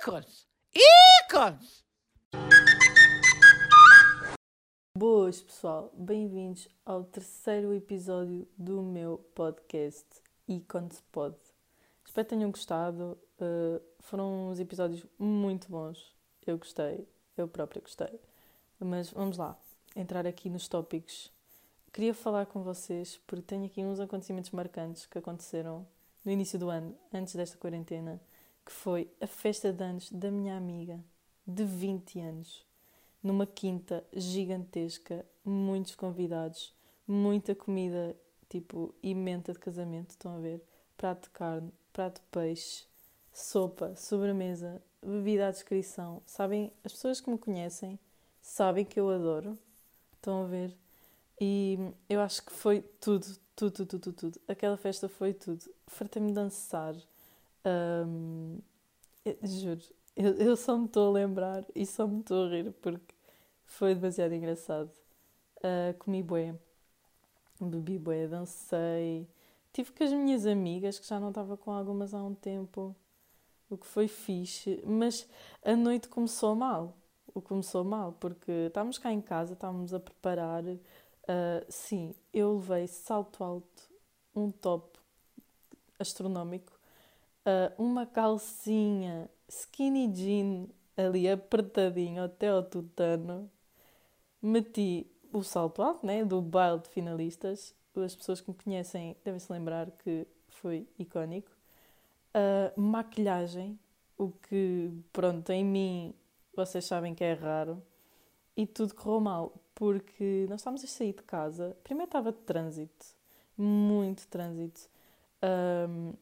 ícones! Ícones! Boas, pessoal. Bem-vindos ao terceiro episódio do meu podcast Icons Pod. Espero que tenham gostado. Uh, foram uns episódios muito bons. Eu gostei. Eu própria gostei. Mas vamos lá. Entrar aqui nos tópicos. Queria falar com vocês porque tenho aqui uns acontecimentos marcantes que aconteceram no início do ano, antes desta quarentena, que foi a festa de anos da minha amiga de 20 anos, numa quinta gigantesca, muitos convidados, muita comida, tipo, imenta de casamento, estão a ver? Prato de carne, prato de peixe, sopa, sobremesa, bebida à descrição. Sabem, as pessoas que me conhecem sabem que eu adoro, estão a ver? E eu acho que foi tudo, tudo, tudo, tudo, tudo. Aquela festa foi tudo. Fartei-me dançar. Um, eu, juro, eu, eu só me estou a lembrar e só me estou a rir porque foi demasiado engraçado. Uh, comi bué, bebi bué, dancei. Tive com as minhas amigas, que já não estava com algumas há um tempo, o que foi fixe. Mas a noite começou mal. O começou mal, porque estávamos cá em casa, estávamos a preparar Uh, sim, eu levei salto alto, um top astronómico, uh, uma calcinha skinny jean ali apertadinho até ao tutano, meti o salto alto, né, do baile de finalistas. As pessoas que me conhecem devem se lembrar que foi icónico. Uh, maquilhagem, o que, pronto, em mim vocês sabem que é raro. E tudo correu mal porque nós estávamos a sair de casa. Primeiro estava de trânsito, muito trânsito. Um,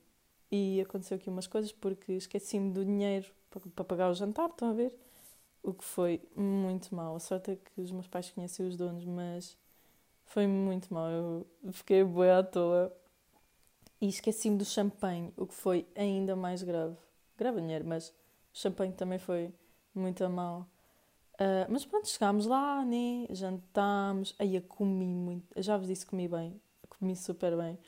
e aconteceu aqui umas coisas porque esqueci-me do dinheiro para, pagar o jantar, estão a ver? O que foi muito mal. A sorte é que os meus pais conhecem os donos, mas foi muito mal. Eu fiquei boa à toa. E esqueci-me do champanhe, o que foi ainda mais grave. Grave dinheiro, mas o champanhe também foi muito mal. Uh, mas pronto, chegámos lá, né? Jantámos. Aí eu comi muito. Já vos disse comi bem. Comi super bem.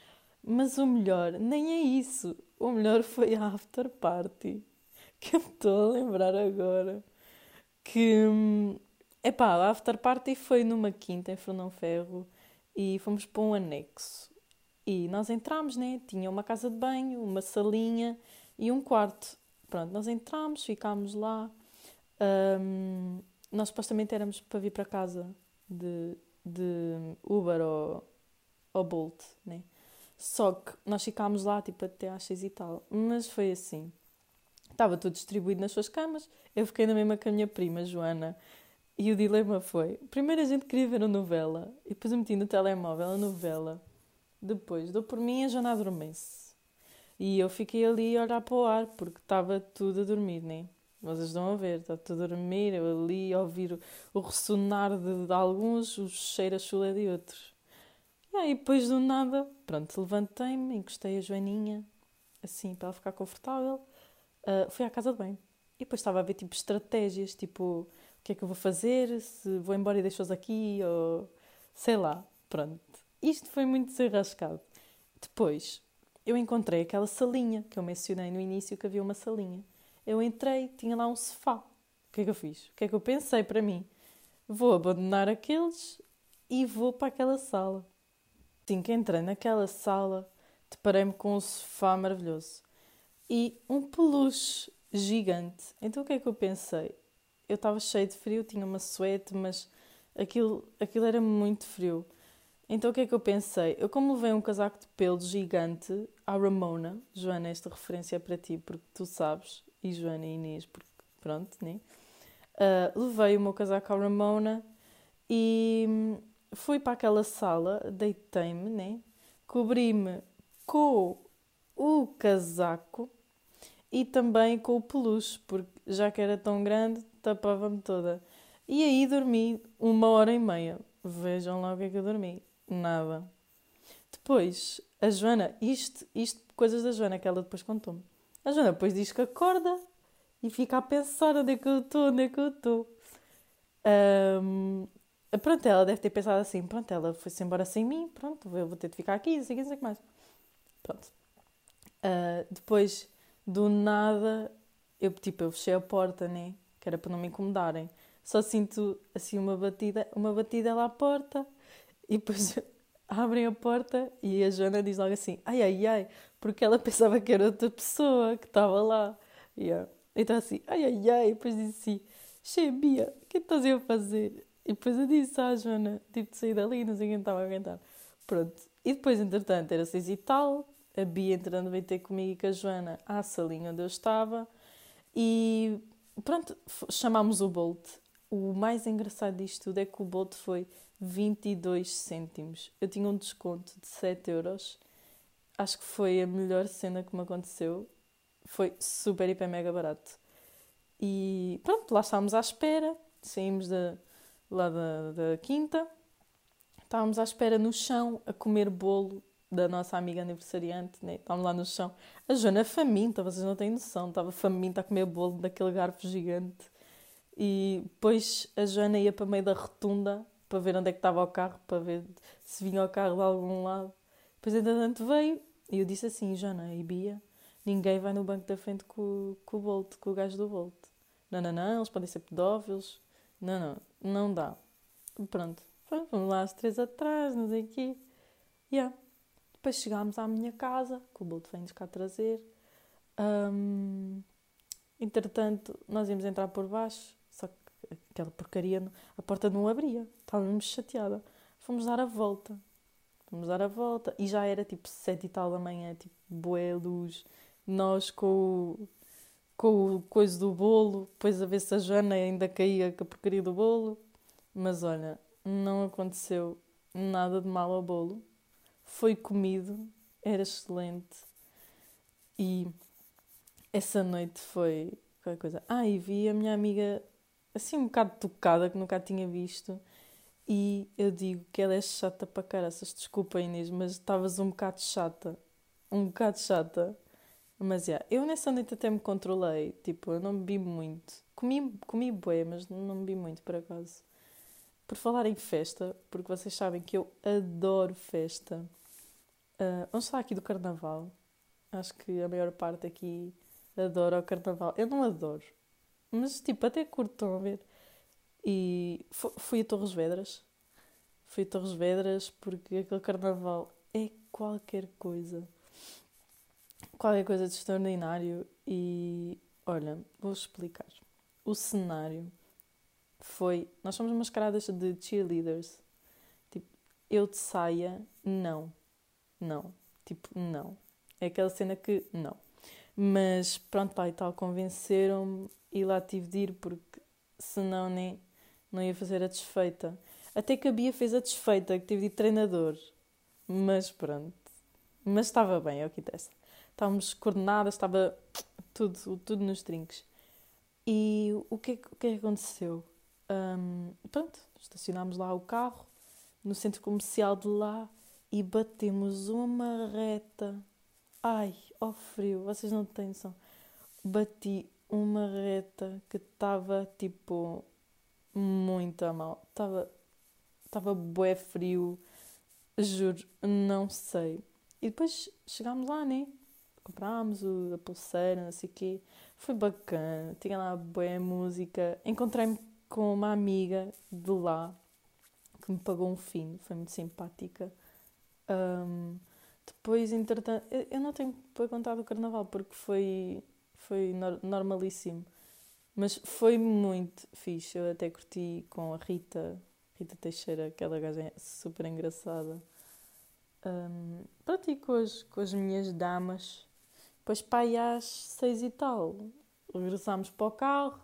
Mas o melhor, nem é isso. O melhor foi a after party. Que eu estou a lembrar agora. Que. Hum, epá, a after party foi numa quinta em Fernão Ferro e fomos para um anexo. E nós entramos, né? Tinha uma casa de banho, uma salinha e um quarto. Pronto, nós entramos, ficámos lá. Um, nós supostamente éramos para vir para casa de, de Uber ou, ou Bolt, né? Só que nós ficámos lá tipo até às seis e tal. Mas foi assim. Estava tudo distribuído nas suas camas. Eu fiquei na mesma com a minha prima, Joana. E o dilema foi: primeiro a gente queria ver a novela. E depois eu meti no telemóvel a novela. Depois dou por mim a Joana adormece. E eu fiquei ali a olhar para o ar, porque estava tudo a dormir, né? Vocês estão a ver, está tudo a dormir, eu ali a ouvir o, o ressonar de, de, alguns, o cheiro a chulé de outros. E aí, depois do nada, pronto, levantei-me, encostei a Joaninha, assim, para ela ficar confortável. Uh, fui à casa de banho. E depois estava a ver, tipo, estratégias, tipo, o que é que eu vou fazer, se vou embora e deixo-os aqui, ou sei lá, pronto. Isto foi muito desenrascado. Depois, eu encontrei aquela salinha que eu mencionei no início, que havia uma salinha. Eu entrei, tinha lá um sofá. O que é que eu fiz? O que é que eu pensei para mim? Vou abandonar aqueles e vou para aquela sala. Assim que entrei naquela sala, deparei-me com um sofá maravilhoso e um peluche gigante. Então o que é que eu pensei? Eu estava cheio de frio, tinha uma suéte, mas aquilo, aquilo era muito frio. Então o que é que eu pensei? Eu, como levei um casaco de pelo gigante à Ramona, Joana, esta referência é para ti, porque tu sabes, e Joana e Inês, porque pronto, né? Uh, levei o meu casaco à Ramona e fui para aquela sala, deitei-me, né? Cobri-me com o casaco e também com o peluche, porque já que era tão grande, tapava-me toda. E aí dormi uma hora e meia. Vejam lá o que é que eu dormi. Nada. Depois, a Joana, isto, isto coisas da Joana que ela depois contou-me. A Joana depois diz que acorda e fica a pensar onde é que eu estou, onde é que eu estou. Um, pronto, ela deve ter pensado assim: pronto, ela foi-se embora sem mim, pronto, eu vou ter de ficar aqui, não sei o que, mais. Pronto. Uh, depois, do nada, eu, tipo, eu fechei a porta, né? Que era para não me incomodarem. Só sinto, assim, uma batida, uma batida lá à porta. E depois abrem a porta e a Joana diz logo assim, ai, ai, ai, porque ela pensava que era outra pessoa que estava lá. Yeah. Então assim, ai, ai, ai, e depois disse assim, Che, Bia, o que é estás a fazer? E depois eu disse à Joana, tipo, de sair dali, não sei quem estava a aguentar. Pronto. E depois, entretanto, era seis e tal, a Bia entrando veio ter comigo e com a Joana à salinha onde eu estava e pronto, chamámos o Bolt. O mais engraçado disto tudo é que o Bolt foi 22 cêntimos. Eu tinha um desconto de 7 euros. Acho que foi a melhor cena que me aconteceu. Foi super, hiper, mega barato. E pronto, lá estávamos à espera. Saímos da, lá da, da quinta. Estávamos à espera no chão a comer bolo da nossa amiga aniversariante, né? estávamos lá no chão. A Joana faminta, vocês não têm noção, estava faminta a comer bolo daquele garfo gigante. E depois a Joana ia para meio da rotunda para ver onde é que estava o carro, para ver se vinha o carro de algum lado. Depois, entretanto, veio e eu disse assim: Joana e Bia, ninguém vai no banco da frente com, com o Bolt, com o gajo do Bolt. Não, não, não, eles podem ser pedófilos. Não, não, não dá. Pronto, vamos lá as três atrás, não sei o quê. Yeah. Depois chegámos à minha casa, que o Bolt vem-nos cá trazer. Um, entretanto, nós íamos entrar por baixo aquela porcaria, a porta não abria, estávamos chateada. Fomos dar a volta, fomos dar a volta e já era tipo sete e tal da manhã, tipo boé luz, nós com o, com o coisa do bolo, depois a ver se a Joana ainda caía com a porcaria do bolo, mas olha, não aconteceu nada de mal ao bolo, foi comido, era excelente e essa noite foi qualquer coisa. Ah, e vi a minha amiga assim um bocado tocada, que nunca a tinha visto. E eu digo que ela é chata para caraças. Desculpa, Inês, mas estavas um bocado chata. Um bocado chata. Mas, yeah, eu nessa noite até me controlei. Tipo, eu não bebi muito. Comi, comi bué, mas não bebi muito, por acaso. Por falar em festa, porque vocês sabem que eu adoro festa. Uh, vamos falar aqui do Carnaval. Acho que a maior parte aqui adora o Carnaval. Eu não adoro. Mas tipo, até curto, estão a ver? E fui a Torres Vedras. Fui a Torres Vedras porque aquele carnaval é qualquer coisa. Qualquer coisa de extraordinário. E olha, vou explicar. O cenário foi. Nós somos mascaradas de cheerleaders. Tipo, eu de saia, não. Não. Tipo, não. É aquela cena que não. Mas pronto, lá e tal, convenceram-me e lá tive de ir porque senão nem não ia fazer a desfeita. Até que a Bia fez a desfeita, que tive de treinador. Mas pronto. Mas estava bem, é o que interessa. Estávamos coordenadas, estava tudo, tudo nos trinques. E o que, é o que é que aconteceu? Um, pronto, estacionámos lá o carro no centro comercial de lá e batemos uma reta. Ai, ó frio, vocês não têm noção. Bati uma reta que estava tipo muito a mal. Estava estava bué frio, juro, não sei. E depois chegámos lá, né? Comprámos a pulseira, não sei o quê. Foi bacana, tinha lá bué música. Encontrei-me com uma amiga de lá que me pagou um fim, foi muito simpática. Um, depois, entretanto, eu não tenho para contar do carnaval porque foi foi normalíssimo. Mas foi muito fixe. Eu até curti com a Rita, Rita Teixeira, aquela gaja é super engraçada. Um, com as, com as minhas damas. Depois, pá, às seis e tal, regressámos para o carro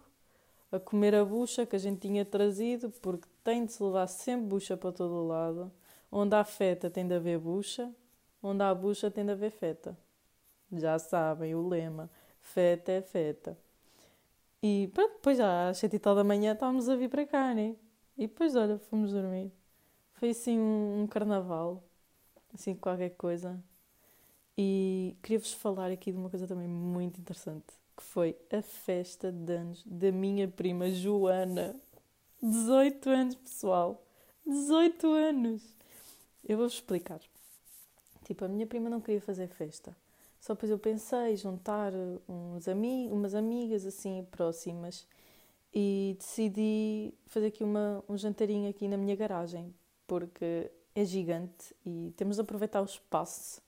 a comer a bucha que a gente tinha trazido, porque tem de se levar sempre bucha para todo o lado. Onde há feta tem de haver bucha, onde há bucha tem de haver feta. Já sabem o lema feta é feta. E pronto, depois já às sete e tal da manhã estávamos a vir para cá, né? E depois, olha, fomos dormir. Foi assim um, um carnaval, assim qualquer coisa. E queria-vos falar aqui de uma coisa também muito interessante, que foi a festa de anos da minha prima Joana. 18 anos, pessoal. 18 anos! Eu vou-vos explicar. Tipo, a minha prima não queria fazer festa. Só depois eu pensei juntar uns ami umas amigas assim próximas e decidi fazer aqui uma, um jantarinho aqui na minha garagem, porque é gigante e temos de aproveitar o espaço.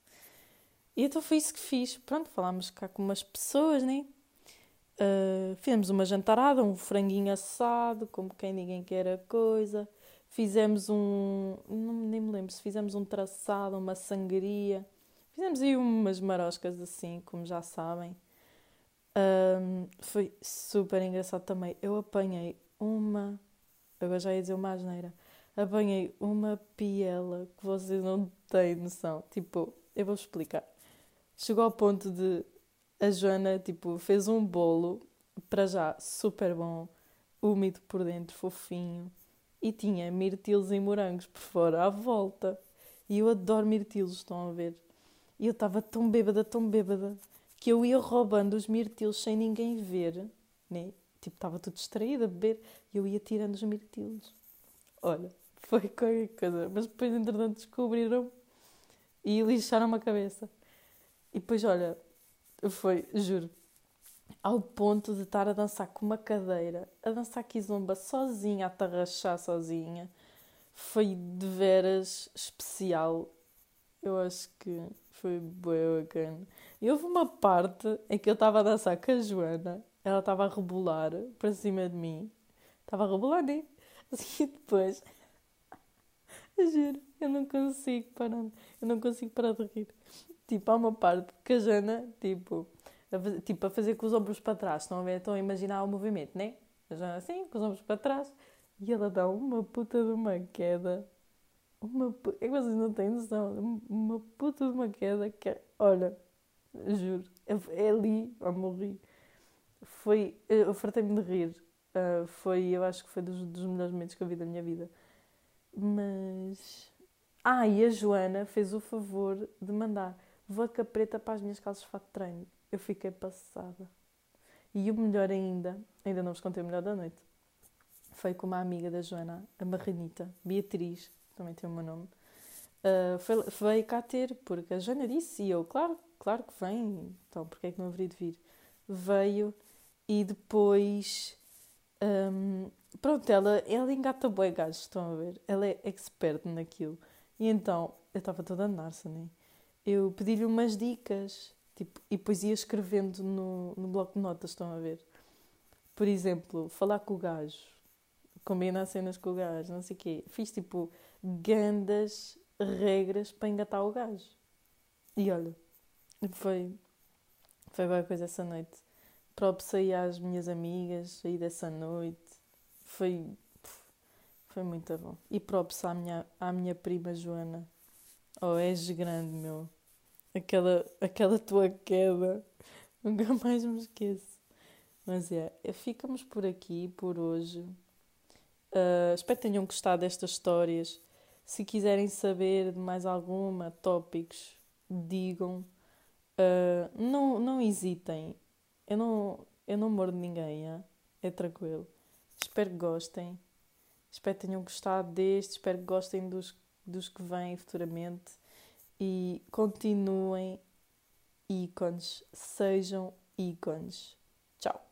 E então foi isso que fiz. Pronto, falámos cá com umas pessoas, né? Uh, fizemos uma jantarada, um franguinho assado, como quem ninguém quer a coisa. Fizemos um. Não, nem me lembro se fizemos um traçado, uma sangria. Fizemos aí umas maroscas assim, como já sabem. Um, foi super engraçado também. Eu apanhei uma. Agora já ia dizer uma asneira. Apanhei uma piela que vocês não têm noção. Tipo, eu vou explicar. Chegou ao ponto de a Joana, tipo, fez um bolo, para já super bom, úmido por dentro, fofinho, e tinha mirtilos e morangos por fora, à volta. E eu adoro mirtilos, estão a ver? E eu estava tão bêbada, tão bêbada, que eu ia roubando os mirtilos sem ninguém ver, né? Tipo, estava tudo distraída a beber, e eu ia tirando os mirtilos. Olha, foi qualquer coisa. Mas depois, entretanto, descobriram e lixaram-me a cabeça. E depois, olha, foi, juro, ao ponto de estar a dançar com uma cadeira, a dançar kizomba sozinha, a tarrachar sozinha. Foi de veras especial. Eu acho que foi bem bacana. E houve uma parte em que eu estava a dançar com a Joana, ela estava a rebolar para cima de mim. Estava a rebolar, né? Assim, depois. Juro, eu não consigo parar. Eu não consigo parar de rir. Tipo, há uma parte que a Jana, tipo, a, tipo, a fazer com os ombros para trás. Estão a ver? Estão a imaginar o movimento, né? A Jana assim, com os ombros para trás. E ela dá uma puta de uma queda. Uma puta... É que vocês não têm noção. Uma puta de uma queda que... Olha, juro. É ali, a morrer. Foi... Eu fartei-me de rir. Uh, foi, eu acho que foi dos, dos melhores momentos que eu vi da minha vida. Mas... Ah, e a Joana fez o favor de mandar vodka preta para as minhas calças de fato de treino. Eu fiquei passada. E o melhor ainda, ainda não vos contei o melhor da noite, foi com uma amiga da Joana, a Marranita, Beatriz, também tem o meu nome, uh, foi, veio cá ter, porque a Joana disse, e eu, claro, claro que vem, então porque é que não haveria de vir? Veio e depois, um, pronto, ela, ela engata boi gajos, estão a ver? Ela é expert naquilo. E então, eu estava toda narça, né? Eu pedi-lhe umas dicas tipo, e depois ia escrevendo no, no bloco de notas, estão a ver? Por exemplo, falar com o gajo, combinar cenas com o gajo, não sei o quê. Fiz tipo gandas regras para engatar o gajo. E olha, foi, foi boa coisa essa noite. Props aí às minhas amigas aí dessa noite. Foi, foi muito bom. E props à minha, à minha prima Joana. Oh, és grande, meu aquela, aquela tua queda. Nunca mais me esqueço. Mas é, ficamos por aqui por hoje. Uh, espero que tenham gostado destas histórias. Se quiserem saber de mais alguma, tópicos, digam. Uh, não, não hesitem. Eu não, eu não mordo ninguém, é? é tranquilo. Espero que gostem. Espero que tenham gostado deste. Espero que gostem dos, dos que vêm futuramente e continuem ícones, sejam ícones. Tchau!